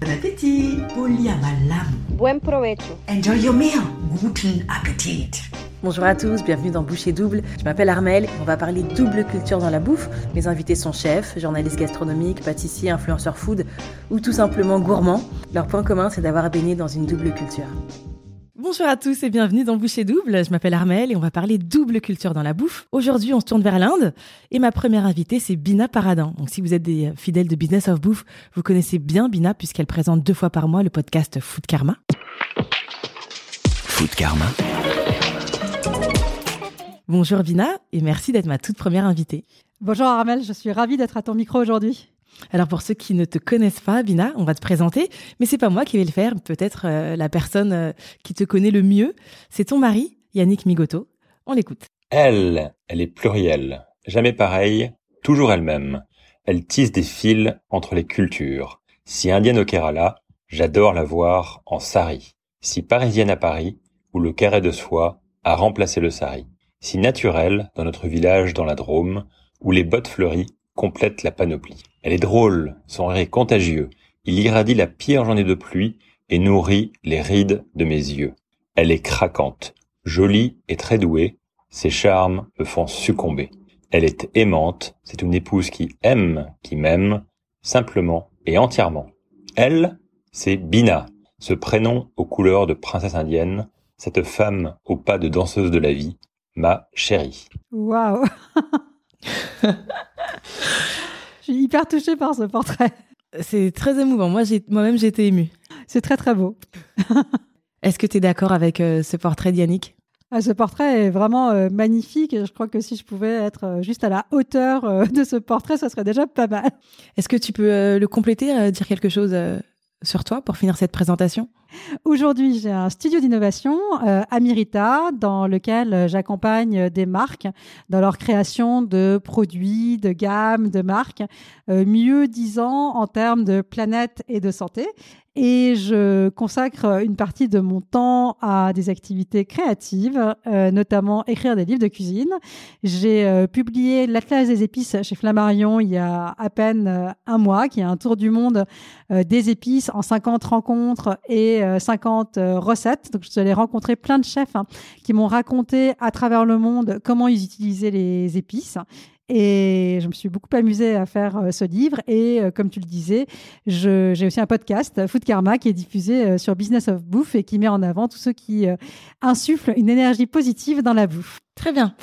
Bon appétit. Buen provecho. Enjoy your meal. Guten Appetit. Bonjour à tous, bienvenue dans Boucher Double. Je m'appelle Armel on va parler double culture dans la bouffe. Mes invités sont chefs, journalistes gastronomiques, pâtissiers, influenceurs food ou tout simplement gourmands. Leur point commun, c'est d'avoir baigné dans une double culture. Bonjour à tous et bienvenue dans Boucher Double. Je m'appelle Armel et on va parler double culture dans la bouffe. Aujourd'hui, on se tourne vers l'Inde et ma première invitée, c'est Bina Paradin. Donc, si vous êtes des fidèles de Business of Bouffe, vous connaissez bien Bina puisqu'elle présente deux fois par mois le podcast Food Karma. Food Karma. Bonjour Bina et merci d'être ma toute première invitée. Bonjour Armel, je suis ravie d'être à ton micro aujourd'hui. Alors pour ceux qui ne te connaissent pas, Bina, on va te présenter, mais c'est pas moi qui vais le faire, peut-être euh, la personne euh, qui te connaît le mieux, c'est ton mari, Yannick Migoto. On l'écoute. Elle, elle est plurielle, jamais pareille, toujours elle-même. Elle tisse des fils entre les cultures. Si indienne au Kerala, j'adore la voir en sari. Si parisienne à Paris, où le carré de soie a remplacé le sari si naturelle dans notre village dans la Drôme, où les bottes fleuries complètent la panoplie. Elle est drôle, son rire est contagieux, il irradie la pire journée de pluie et nourrit les rides de mes yeux. Elle est craquante, jolie et très douée, ses charmes me font succomber. Elle est aimante, c'est une épouse qui aime, qui m'aime, simplement et entièrement. Elle, c'est Bina, ce prénom aux couleurs de princesse indienne, cette femme au pas de danseuse de la vie, ma chérie. Waouh Je suis hyper touchée par ce portrait. C'est très émouvant. Moi, moi-même, j'ai été émue. C'est très, très beau. Est-ce que tu es d'accord avec euh, ce portrait d'Yannick? Ah, ce portrait est vraiment euh, magnifique je crois que si je pouvais être euh, juste à la hauteur de ce portrait, ça serait déjà pas mal. Est-ce que tu peux le compléter, dire quelque chose sur toi pour finir cette présentation? Aujourd'hui, j'ai un studio d'innovation euh, à dans lequel euh, j'accompagne des marques dans leur création de produits, de gammes, de marques, euh, mieux disant en termes de planète et de santé et je consacre une partie de mon temps à des activités créatives, euh, notamment écrire des livres de cuisine. J'ai euh, publié l'Atlas des épices chez Flammarion il y a à peine euh, un mois, qui est un tour du monde des épices en 50 rencontres et 50 recettes. Donc, je suis allée rencontrer plein de chefs hein, qui m'ont raconté à travers le monde comment ils utilisaient les épices. Et je me suis beaucoup amusée à faire euh, ce livre. Et euh, comme tu le disais, j'ai aussi un podcast, Food Karma, qui est diffusé euh, sur Business of Bouffe et qui met en avant tous ceux qui insufflent une énergie positive dans la bouffe. Très bien.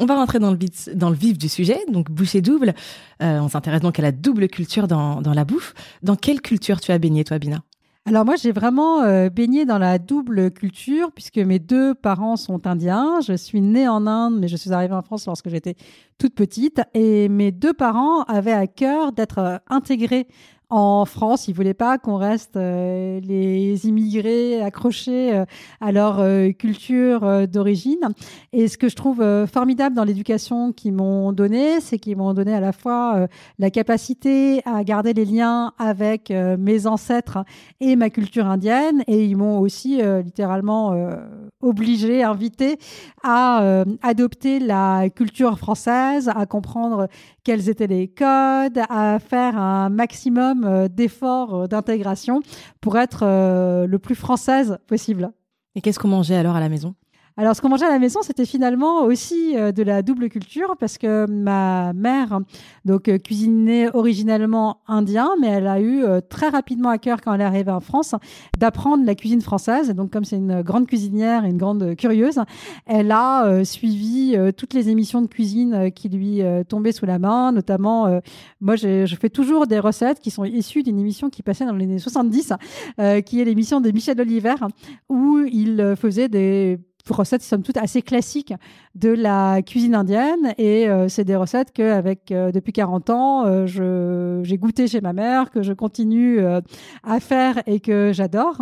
On va rentrer dans le, vif, du sujet, donc boucher double. on s'intéresse donc à la double culture dans, dans la bouffe. Dans quelle culture tu as baigné, toi, Bina? Alors moi, j'ai vraiment euh, baigné dans la double culture puisque mes deux parents sont indiens. Je suis née en Inde, mais je suis arrivée en France lorsque j'étais toute petite. Et mes deux parents avaient à cœur d'être euh, intégrés en France. Ils voulaient pas qu'on reste euh, les immigrés accrochés euh, à leur euh, culture d'origine. Et ce que je trouve formidable dans l'éducation qu'ils m'ont donné, c'est qu'ils m'ont donné à la fois la capacité à garder les liens avec mes ancêtres et ma culture indienne, et ils m'ont aussi littéralement obligé, invité à adopter la culture française, à comprendre quels étaient les codes, à faire un maximum euh, d'efforts euh, d'intégration pour être euh, le plus française possible. Et qu'est-ce qu'on mangeait alors à la maison? Alors, ce qu'on mangeait à la maison, c'était finalement aussi euh, de la double culture parce que ma mère, donc euh, cuisinait originellement indien, mais elle a eu euh, très rapidement à cœur quand elle est arrivée en France d'apprendre la cuisine française. Et donc, comme c'est une grande cuisinière et une grande curieuse, elle a suivi toutes les émissions de cuisine qui lui tombaient sous la main. Notamment, moi, je fais toujours des recettes qui sont issues d'une émission qui passait dans les années 70, qui est l'émission de Michel Oliver, où il faisait des recettes somme toute assez classiques de la cuisine indienne et euh, c'est des recettes que avec euh, depuis 40 ans euh, je j'ai goûté chez ma mère que je continue à faire et que j'adore.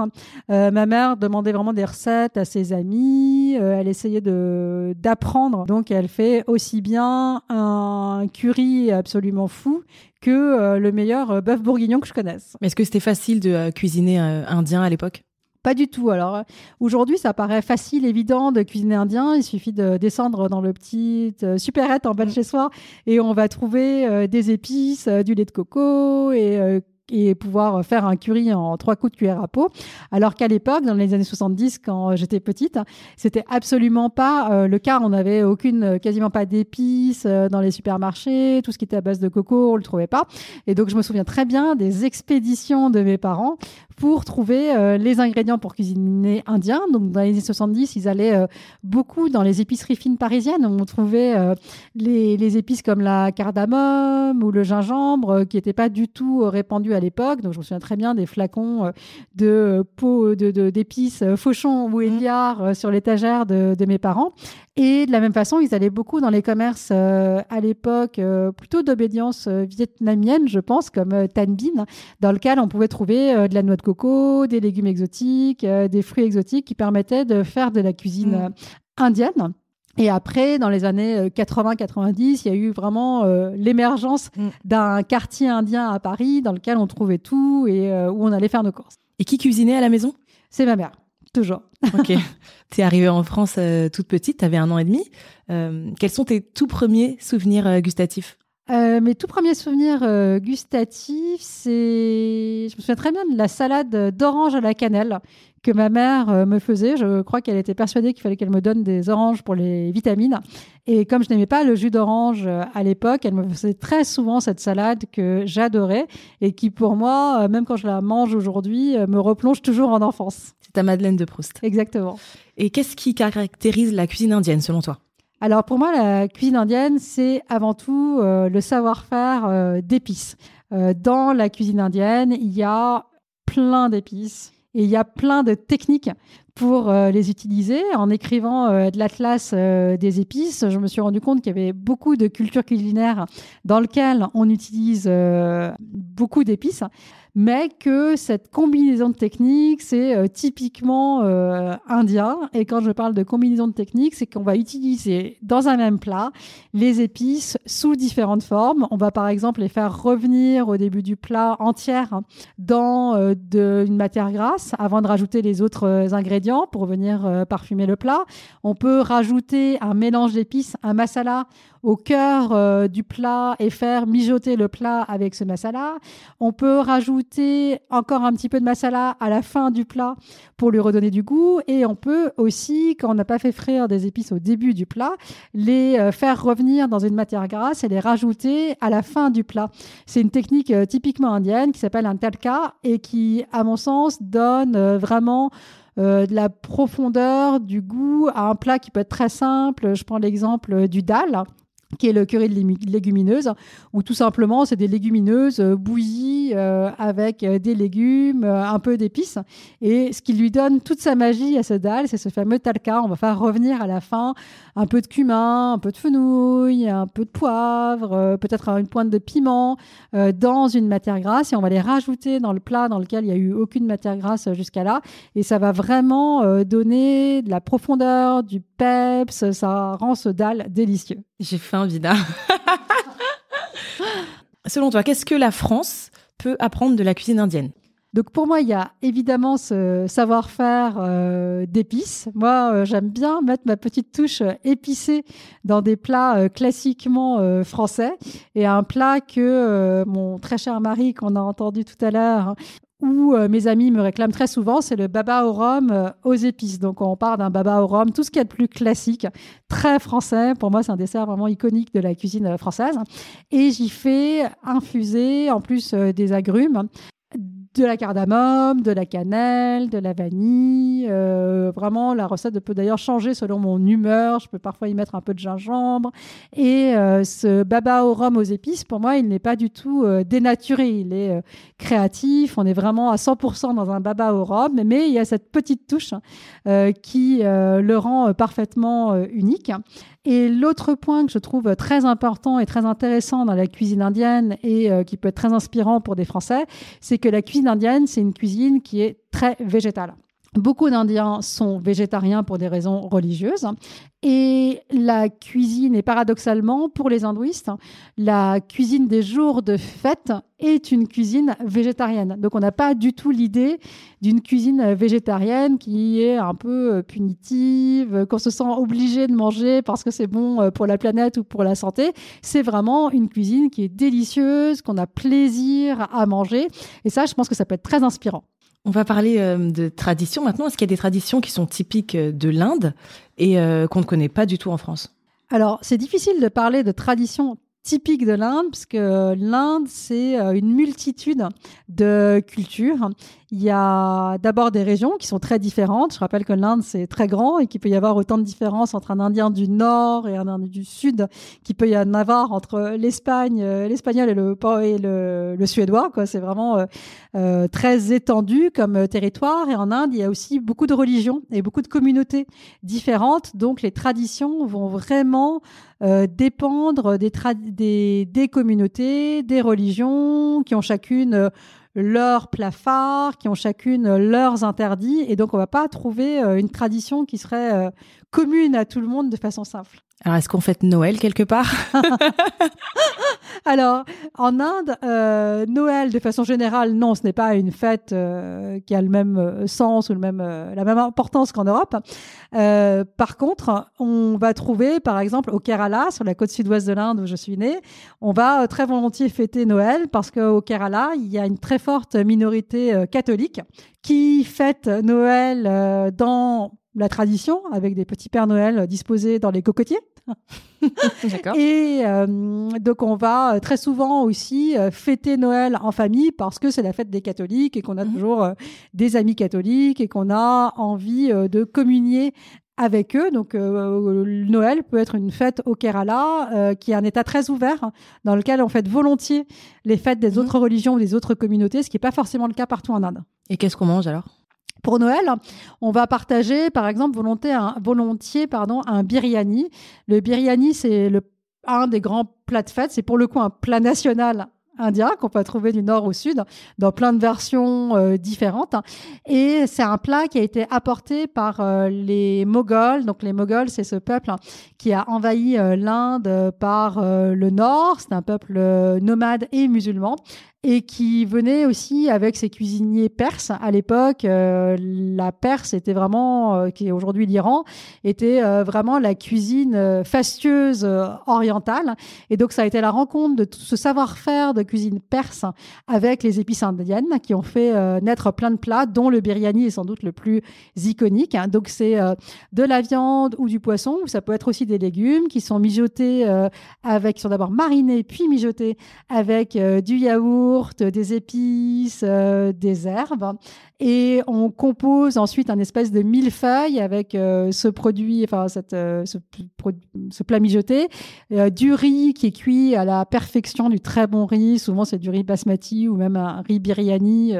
ma mère demandait vraiment des recettes à ses amis, elle essayait de d'apprendre donc elle fait aussi bien un curry absolument fou que le meilleur bœuf bourguignon que je connaisse. Est-ce que c'était facile de cuisiner indien à l'époque? Pas du tout. Alors euh, aujourd'hui, ça paraît facile, évident de cuisiner indien. Il suffit de descendre dans le petit euh, supérette en bas de chez soi et on va trouver euh, des épices, du lait de coco et et pouvoir faire un curry en trois coups de cuillère à peau. Alors qu'à l'époque, dans les années 70, quand j'étais petite, c'était absolument pas le cas. On n'avait aucune, quasiment pas d'épices dans les supermarchés. Tout ce qui était à base de coco, on le trouvait pas. Et donc, je me souviens très bien des expéditions de mes parents pour trouver euh, les ingrédients pour cuisiner indien. Donc, dans les années 70, ils allaient euh, beaucoup dans les épiceries fines parisiennes. On trouvait euh, les, épices comme la cardamome ou le gingembre qui n'étaient pas du tout répandus à l'époque. Donc, je me souviens très bien des flacons de peau d'épices de, Fauchon ou Éliard sur l'étagère de, de, mes parents. Et de la même façon, ils allaient beaucoup dans les commerces à l'époque plutôt d'obédience vietnamienne, je pense, comme Tan Binh, dans lequel on pouvait trouver de la noix de coco, des légumes exotiques, euh, des fruits exotiques qui permettaient de faire de la cuisine mm. euh, indienne. Et après, dans les années 80-90, euh, il y a eu vraiment l'émergence mm. d'un quartier indien à Paris dans lequel on trouvait tout et où on allait faire nos courses. Et qui cuisinait à la maison? C'est ma mère, toujours. Ok. tu es arrivée en France toute petite, tu avais un an et demi. quels sont tes tout premiers souvenirs gustatifs? Euh, mes tout premiers souvenirs euh, gustatifs, c'est. Je me souviens très bien de la salade d'orange à la cannelle que ma mère euh, me faisait. Je crois qu'elle était persuadée qu'il fallait qu'elle me donne des oranges pour les vitamines. Et comme je n'aimais pas le jus d'orange à l'époque, elle me faisait très souvent cette salade que j'adorais et qui, pour moi, même quand je la mange aujourd'hui, me replonge toujours en enfance. C'est ta Madeleine de Proust. Exactement. Et qu'est-ce qui caractérise la cuisine indienne selon toi? Alors pour moi, la cuisine indienne, c'est avant tout euh, le savoir-faire euh, d'épices. Euh, dans la cuisine indienne, il y a plein d'épices et il y a plein de techniques pour les utiliser. En écrivant de l'atlas des épices, je me suis rendu compte qu'il y avait beaucoup de cultures culinaires dans lesquelles on utilise beaucoup d'épices mais que cette combinaison de techniques, c'est euh, typiquement euh, indien. Et quand je parle de combinaison de techniques, c'est qu'on va utiliser dans un même plat les épices sous différentes formes. On va par exemple les faire revenir au début du plat entière dans euh, une matière grasse avant de rajouter les autres ingrédients pour venir parfumer le plat. On peut rajouter un mélange d'épices, un masala au cœur euh, du plat et faire mijoter le plat avec ce masala. On peut rajouter encore un petit peu de masala à la fin du plat pour lui redonner du goût. Et on peut aussi, quand on n'a pas fait frire des épices au début du plat, les euh, faire revenir dans une matière grasse et les rajouter à la fin du plat. C'est une technique euh, typiquement indienne qui s'appelle un talka et qui, à mon sens, donne vraiment de la profondeur, du goût à un plat qui peut être très simple. Je prends l'exemple du dal qui est le curry de légumineuses, où tout simplement c'est des légumineuses euh, bouillies euh, avec euh, des légumes, un peu d'épices. Et ce qui lui donne toute sa magie à ce dalle, c'est ce fameux talca. On va faire revenir à la fin un peu de cumin, un peu de fenouil, un peu de poivre, peut-être une pointe de piment dans une matière grasse et on va les rajouter dans le plat dans lequel il n'y a eu aucune matière grasse jusqu'à là. Et ça va vraiment donner de la profondeur, du peps, ça rend ce dalle délicieux. J'ai faim, Vida. Selon toi, qu'est-ce que la France peut apprendre de la cuisine indienne? Donc pour moi, il y a évidemment ce savoir-faire euh, d'épices. Moi, euh, j'aime bien mettre ma petite touche épicée dans des plats euh, classiquement français. Et un plat que mon très cher mari, qu'on a entendu tout à l'heure, où euh, mes amis me réclament très souvent, c'est le baba au rhum euh, aux épices. Donc on part d'un baba au rhum, tout ce qui est de plus classique, très français. Pour moi, c'est un dessert vraiment iconique de la cuisine euh, française. Et j'y fais infuser en plus des agrumes de la cardamome, de la cannelle, de la vanille. Euh, vraiment, la recette peut d'ailleurs changer selon mon humeur. Je peux parfois y mettre un peu de gingembre. Et euh, ce baba au rhum aux épices, pour moi, il n'est pas du tout euh, dénaturé. Il est créatif. On est vraiment à 100% dans un baba au rhum, mais il y a cette petite touche qui le rend parfaitement unique. Et l'autre point que je trouve très important et très intéressant dans la cuisine indienne et qui peut être très inspirant pour des Français, c'est que la cuisine indienne, c'est une cuisine qui est très végétale. Beaucoup d'Indiens sont végétariens pour des raisons religieuses. Et la cuisine, et paradoxalement, pour les hindouistes, la cuisine des jours de fête est une cuisine végétarienne. Donc on n'a pas du tout l'idée d'une cuisine végétarienne qui est un peu punitive, qu'on se sent obligé de manger parce que c'est bon pour la planète ou pour la santé. C'est vraiment une cuisine qui est délicieuse, qu'on a plaisir à manger. Et ça, je pense que ça peut être très inspirant. On va parler euh, de traditions maintenant. Est-ce qu'il y a des traditions qui sont typiques euh, de l'Inde et euh, qu'on ne connaît pas du tout en France? Alors, c'est difficile de parler de traditions typiques de l'Inde, parce que l'Inde, c'est une multitude de cultures. Il y a d'abord des régions qui sont très différentes. Je rappelle que l'Inde, c'est très grand et qu'il peut y avoir autant de différences entre un Indien du Nord et un Indien du Sud qu'il peut y en avoir entre l'Espagne, euh, l'espagnol et le, le, suédois. C'est vraiment euh, euh, très étendu comme territoire. Et en Inde, il y a aussi beaucoup de religions et beaucoup de communautés différentes. Donc, les traditions vont vraiment dépendre des, des, des communautés, des religions qui ont chacune leurs plafards, qui ont chacune leurs interdits. Et donc, on va pas trouver euh, une tradition qui serait euh, commune à tout le monde de façon simple. Alors, est-ce qu'on fête Noël quelque part? Alors, en Inde, euh, Noël, de façon générale, non, ce n'est pas une fête euh, qui a le même euh, sens ou le même, la même importance qu'en Europe. par contre, on va trouver, par exemple, au Kerala, sur la côte sud-ouest de l'Inde où je suis née, on va très volontiers fêter Noël parce qu'au Kerala, il y a une très forte minorité catholique qui fête Noël dans la tradition, avec des petits Pères Noël disposés dans les cocotiers. et euh, donc on va euh, très souvent aussi euh, fêter Noël en famille parce que c'est la fête des catholiques et qu'on a mhm. toujours des amis catholiques et qu'on a envie de communier avec eux. Donc Noël peut être une fête au Kerala qui est un état très ouvert dans lequel on fête volontiers les fêtes des mhm. autres religions ou des autres communautés, ce qui n'est pas forcément le cas partout en Inde. Et qu'est-ce qu'on mange alors? Pour Noël, on va partager, par exemple, volontiers un, pardon, un biryani. Le biryani, c'est le, un des grands plats de fête. C'est pour le coup un plat national indien qu'on peut trouver du nord au sud dans plein de versions euh, différentes et c'est un plat qui a été apporté par euh, les Moghols donc les Moghols c'est ce peuple qui a envahi euh, l'Inde par le nord c'est un peuple nomade et musulman et qui venait aussi avec ses cuisiniers perses. À l'époque, la Perse était vraiment, qui est aujourd'hui l'Iran, était vraiment la cuisine fastueuse orientale. Et donc, ça a été la rencontre de tout ce savoir-faire de cuisine perse avec les épices indiennes qui ont fait naître plein de plats, dont le biryani est sans doute le plus iconique. Donc, c'est de la viande ou du poisson, ou ça peut être aussi des légumes qui sont mijotés avec, qui sont d'abord marinés puis mijotés avec du yaourt des épices, euh, des herbes. Et on compose ensuite un espèce de millefeuille avec euh, ce produit, enfin euh, ce, plat mijoté, du riz qui est cuit à la perfection, du très bon riz. Souvent c'est du riz basmati ou même un riz biryani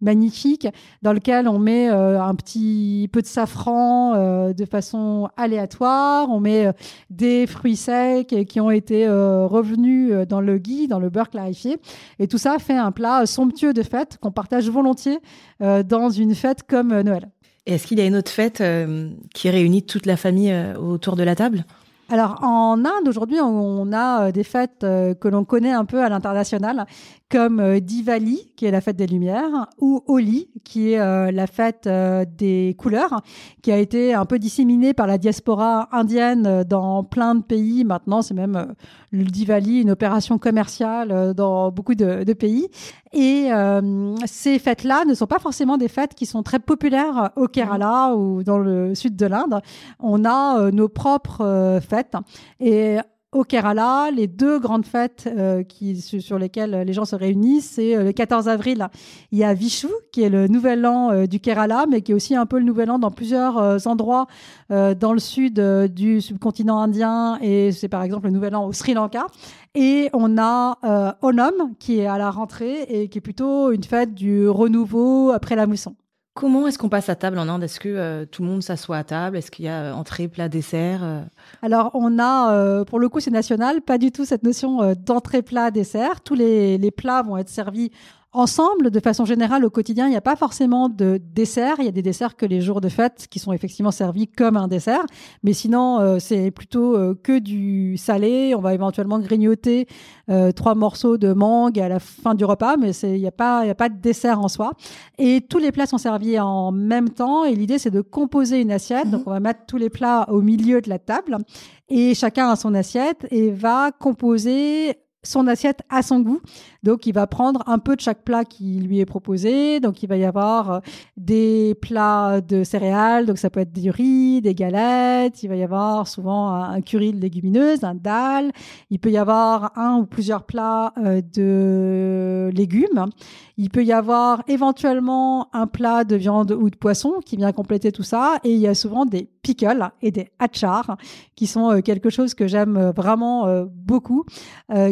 magnifique, dans lequel on met un petit peu de safran de façon aléatoire. On met des fruits secs qui ont été revenus dans le ghee, dans le beurre clarifié. Et tout ça fait un plat somptueux de fête qu'on partage volontiers euh, dans une fête comme euh, Noël. Est-ce qu'il y a une autre fête euh, qui réunit toute la famille autour de la table? Alors en Inde aujourd'hui on a des fêtes que l'on connaît un peu à l'international comme Diwali qui est la fête des lumières ou Holi qui est la fête des couleurs qui a été un peu disséminée par la diaspora indienne dans plein de pays maintenant c'est même le Diwali, une opération commerciale euh, dans beaucoup de, pays. Et euh, ces fêtes-là ne sont pas forcément des fêtes qui sont très populaires au Kerala ou dans le sud de l'Inde. On a euh, nos propres fêtes. Et au Kerala, les deux grandes fêtes euh, qui, sur lesquelles les gens se réunissent, c'est euh, le 14 avril. Il y a Vishu, qui est le nouvel an euh, du Kerala, mais qui est aussi un peu le nouvel an dans plusieurs endroits dans le sud du subcontinent indien, et c'est par exemple le nouvel an au Sri Lanka. Et on a Onam, qui est à la rentrée et qui est plutôt une fête du renouveau après la mousson. Comment est-ce qu'on passe à table en Inde? Est-ce que euh, tout le monde s'assoit à table? Est-ce qu'il y a euh, entrée, plat, dessert euh? Alors, on a, pour le coup, c'est national, pas du tout cette notion d'entrée, plat, dessert. Tous les, les, plats vont être servis ensemble, de façon générale, au quotidien, il n'y a pas forcément de dessert. Il y a des desserts que les jours de fête qui sont effectivement servis comme un dessert. Mais sinon, euh, c'est plutôt euh, que du salé. On va éventuellement grignoter euh, trois morceaux de mangue à la fin du repas, mais il n'y a, pas, a pas de dessert en soi. Et tous les plats sont servis en même temps. Et l'idée, c'est de composer une assiette. Donc, mhm. on va mettre tous les plats au milieu de la table. Et chacun a son assiette et va composer son assiette à son goût. Donc, il va prendre un peu de chaque plat qui lui est proposé. Donc, il va y avoir euh, des plats de céréales. Donc, ça peut être du riz, des galettes. Il va y avoir souvent un curry de légumineuses, un dalle. Il peut y avoir un ou plusieurs plats euh, de légumes. Il peut y avoir éventuellement un plat de viande ou de poisson qui vient compléter tout ça. Et il y a souvent des pickles et des achars qui sont euh, quelque chose que j'aime vraiment beaucoup,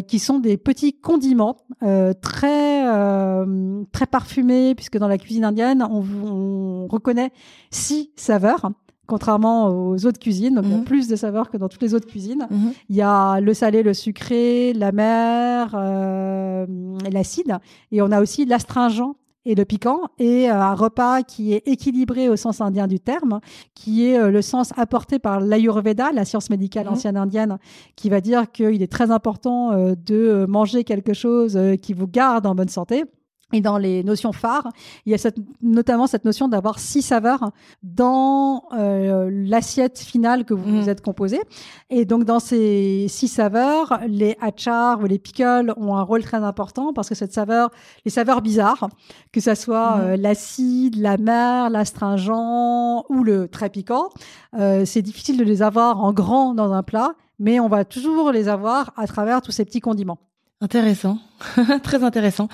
qui sont des petits condiments euh, très euh, très parfumés, puisque dans la cuisine indienne, on, reconnaît six saveurs contrairement aux autres cuisines. Donc, il y a mhm. plus de saveurs que dans toutes les autres cuisines. Mhm. Il y a le salé, le sucré, la mer, euh, l'acide. Et on a aussi l'astringent et le piquant, et euh, un repas qui est équilibré au sens indien du terme, qui est euh, le sens apporté par l'Ayurveda, la science médicale mmh. ancienne indienne, qui va dire qu'il est très important de manger quelque chose qui vous garde en bonne santé. Et dans les notions phares, il y a cette, notamment cette notion d'avoir six saveurs dans euh, l'assiette finale que vous vous mm. êtes composé. Et donc dans ces six saveurs, les achars ou les pickles ont un rôle très important parce que cette saveur, les saveurs bizarres, que ça soit mm. euh, l'acide, la mer, l'astringent ou le très piquant, euh, c'est difficile de les avoir en grand dans un plat, mais on va toujours les avoir à travers tous ces petits condiments. Intéressant, très intéressant.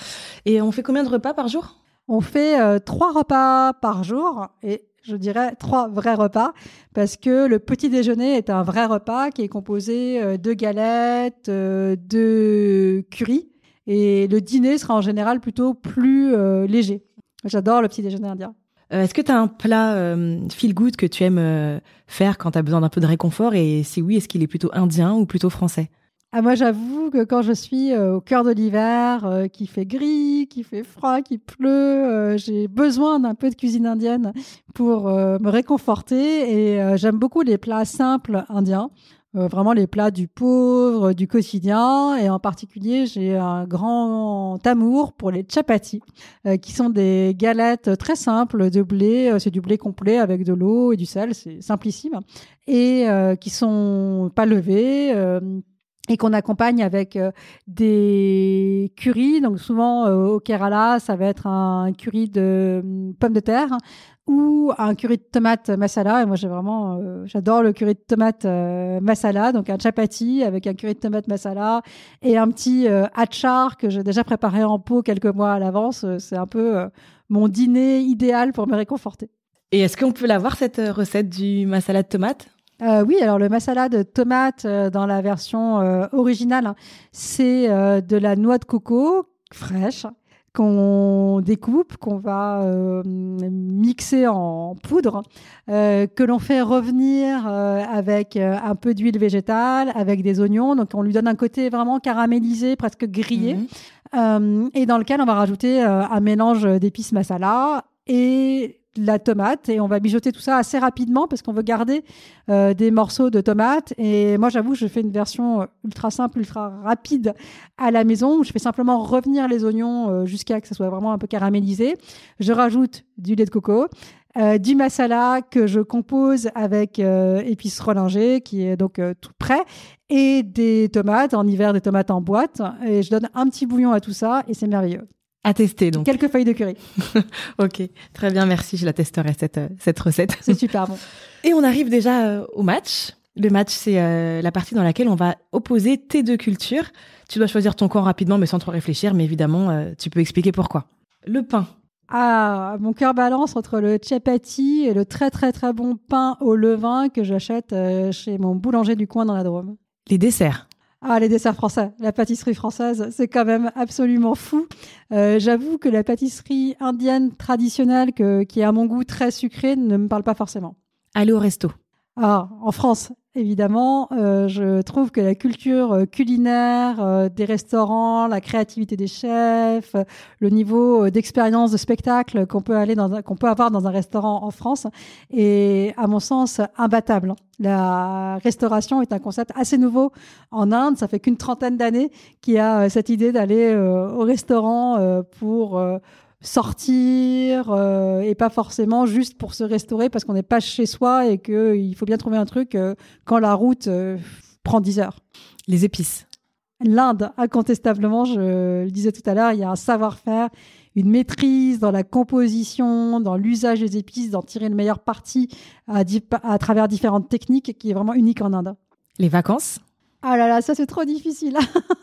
Et on fait combien de repas par jour? On fait euh, trois repas par jour et je dirais trois vrais repas parce que le petit déjeuner est un vrai repas qui est composé euh, de galettes, euh, de curry et le dîner sera en général plutôt plus léger. J'adore le petit déjeuner indien. Est-ce que tu as un plat feel good que tu aimes faire quand tu as besoin d'un peu de réconfort et si oui, est-ce qu'il est plutôt indien ou plutôt français? Ah, moi, j'avoue que quand je suis euh, au cœur de l'hiver, euh, qui fait gris, qui fait froid, qui pleut, euh, j'ai besoin d'un peu de cuisine indienne pour me réconforter. Et j'aime beaucoup les plats simples indiens. vraiment les plats du pauvre, du quotidien. Et en particulier, j'ai un grand amour pour les chapatis, qui sont des galettes très simples de blé. c'est du blé complet avec de l'eau et du sel. C'est simplissime. Et qui sont pas levés et qu'on accompagne avec euh, des currys. Donc souvent euh, au Kerala, ça va être un curry de hum, pommes de terre ou un curry de tomate masala. Et moi, euh, j'adore le curry de tomate masala. Donc un chapati avec un curry de tomate masala et un petit achar que j'ai déjà préparé en pot quelques mois à l'avance. C'est un peu mon dîner idéal pour me réconforter. Et est-ce qu'on peut l'avoir cette recette du masala de tomate? Euh, oui, alors le masala de tomate euh, dans la version euh, originale, c'est de la noix de coco fraîche qu'on découpe, qu'on va mixer en poudre, que l'on fait revenir avec un peu d'huile végétale, avec des oignons. Donc on lui donne un côté vraiment caramélisé, presque grillé, mhm. et dans lequel on va rajouter un mélange d'épices masala et la tomate et on va mijoter tout ça assez rapidement parce qu'on veut garder euh, des morceaux de tomate. Et moi, j'avoue, je fais une version euh, ultra simple, ultra rapide à la maison. Où je fais simplement revenir les oignons euh, jusqu'à que ça soit vraiment un peu caramélisé. Je rajoute du lait de coco. du masala que je compose avec épices rolingées, qui est donc tout prêt, et des tomates, en hiver des tomates en boîte. Et je donne un petit bouillon à tout ça, et c'est merveilleux. À tester donc. Quelques feuilles de curry. ok, très bien, merci. Je la testerai cette, euh, cette recette. C'est super bon. Et on arrive déjà euh, au match. Le match, c'est euh, la partie dans laquelle on va opposer tes deux cultures. Tu dois choisir ton camp rapidement, mais sans trop réfléchir. Mais évidemment, tu peux expliquer pourquoi. Le pain. Ah, mon cœur balance entre le chapati et le très très très bon pain au levain que j'achète chez mon boulanger du coin dans la Drôme. Les desserts. Ah, les desserts français, la pâtisserie française, c'est quand même absolument fou. Euh, j'avoue que la pâtisserie indienne traditionnelle, que, qui est à mon goût très sucrée, ne me parle pas forcément. Aller au resto. Ah, en France, évidemment. Euh, je trouve que la culture euh, culinaire euh, des restaurants, la créativité des chefs, le niveau d'expérience de spectacle qu'on peut aller dans qu'on peut avoir dans un restaurant en France est, à mon sens, imbattable. La restauration est un concept assez nouveau en Inde. Ça fait qu'une trentaine d'années qu'il y a cette idée d'aller au restaurant pour sortir euh, et pas forcément juste pour se restaurer parce qu'on n'est pas chez soi et qu'il faut bien trouver un truc euh, quand la route euh, prend 10 heures. Les épices. L'Inde, incontestablement, je le disais tout à l'heure, il y a un savoir-faire, une maîtrise dans la composition, dans l'usage des épices, d'en tirer le meilleur parti à, à travers différentes techniques qui est vraiment unique en Inde. Les vacances ah là là, ça c'est trop difficile.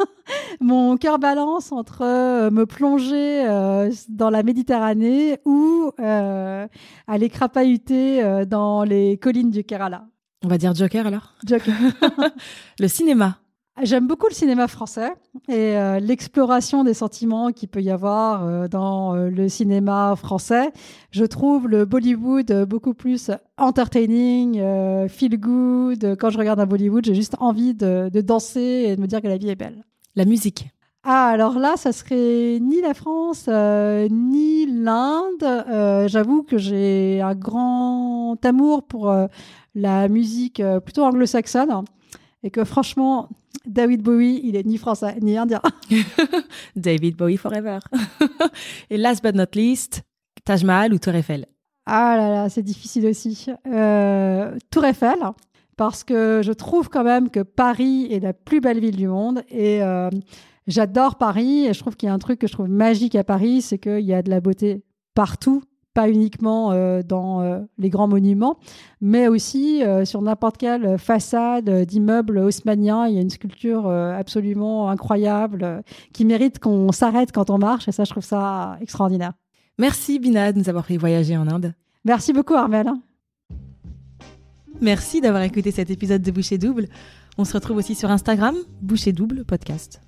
Mon cœur balance entre euh, me plonger euh, dans la Méditerranée ou euh, aller crapahuter dans les collines du Kerala. On va dire Joker alors? Joker. le cinéma. J'aime beaucoup le cinéma français et euh, l'exploration des sentiments qu'il peut y avoir euh, dans euh, le cinéma français. Je trouve le Bollywood beaucoup plus entertaining, feel good. Quand je regarde un Bollywood, j'ai juste envie de, de, danser et de me dire que la vie est belle. La musique. Ah, alors là, ça serait ni la France, ni l'Inde. J'avoue que j'ai un grand amour pour la musique plutôt anglo-saxonne et que franchement, David Bowie, il est ni français ni indien. David Bowie forever. et last but not least, Taj Mahal ou Tour Eiffel? Ah là là, c'est difficile aussi. Euh, Tour Eiffel, parce que je trouve quand même que Paris est la plus belle ville du monde et euh, j'adore Paris et je trouve qu'il y a un truc que je trouve magique à Paris, c'est qu'il y a de la beauté partout pas uniquement euh, dans euh, les grands monuments, mais aussi euh, sur n'importe quelle façade d'immeuble haussmannien. Il y a une sculpture absolument incroyable qui mérite qu'on s'arrête quand on marche, et ça, je trouve ça extraordinaire. Merci Bina de nous avoir fait voyager en Inde. Merci beaucoup Armel. Merci d'avoir écouté cet épisode de Boucher Double. On se retrouve aussi sur Instagram, Boucher Double Podcast.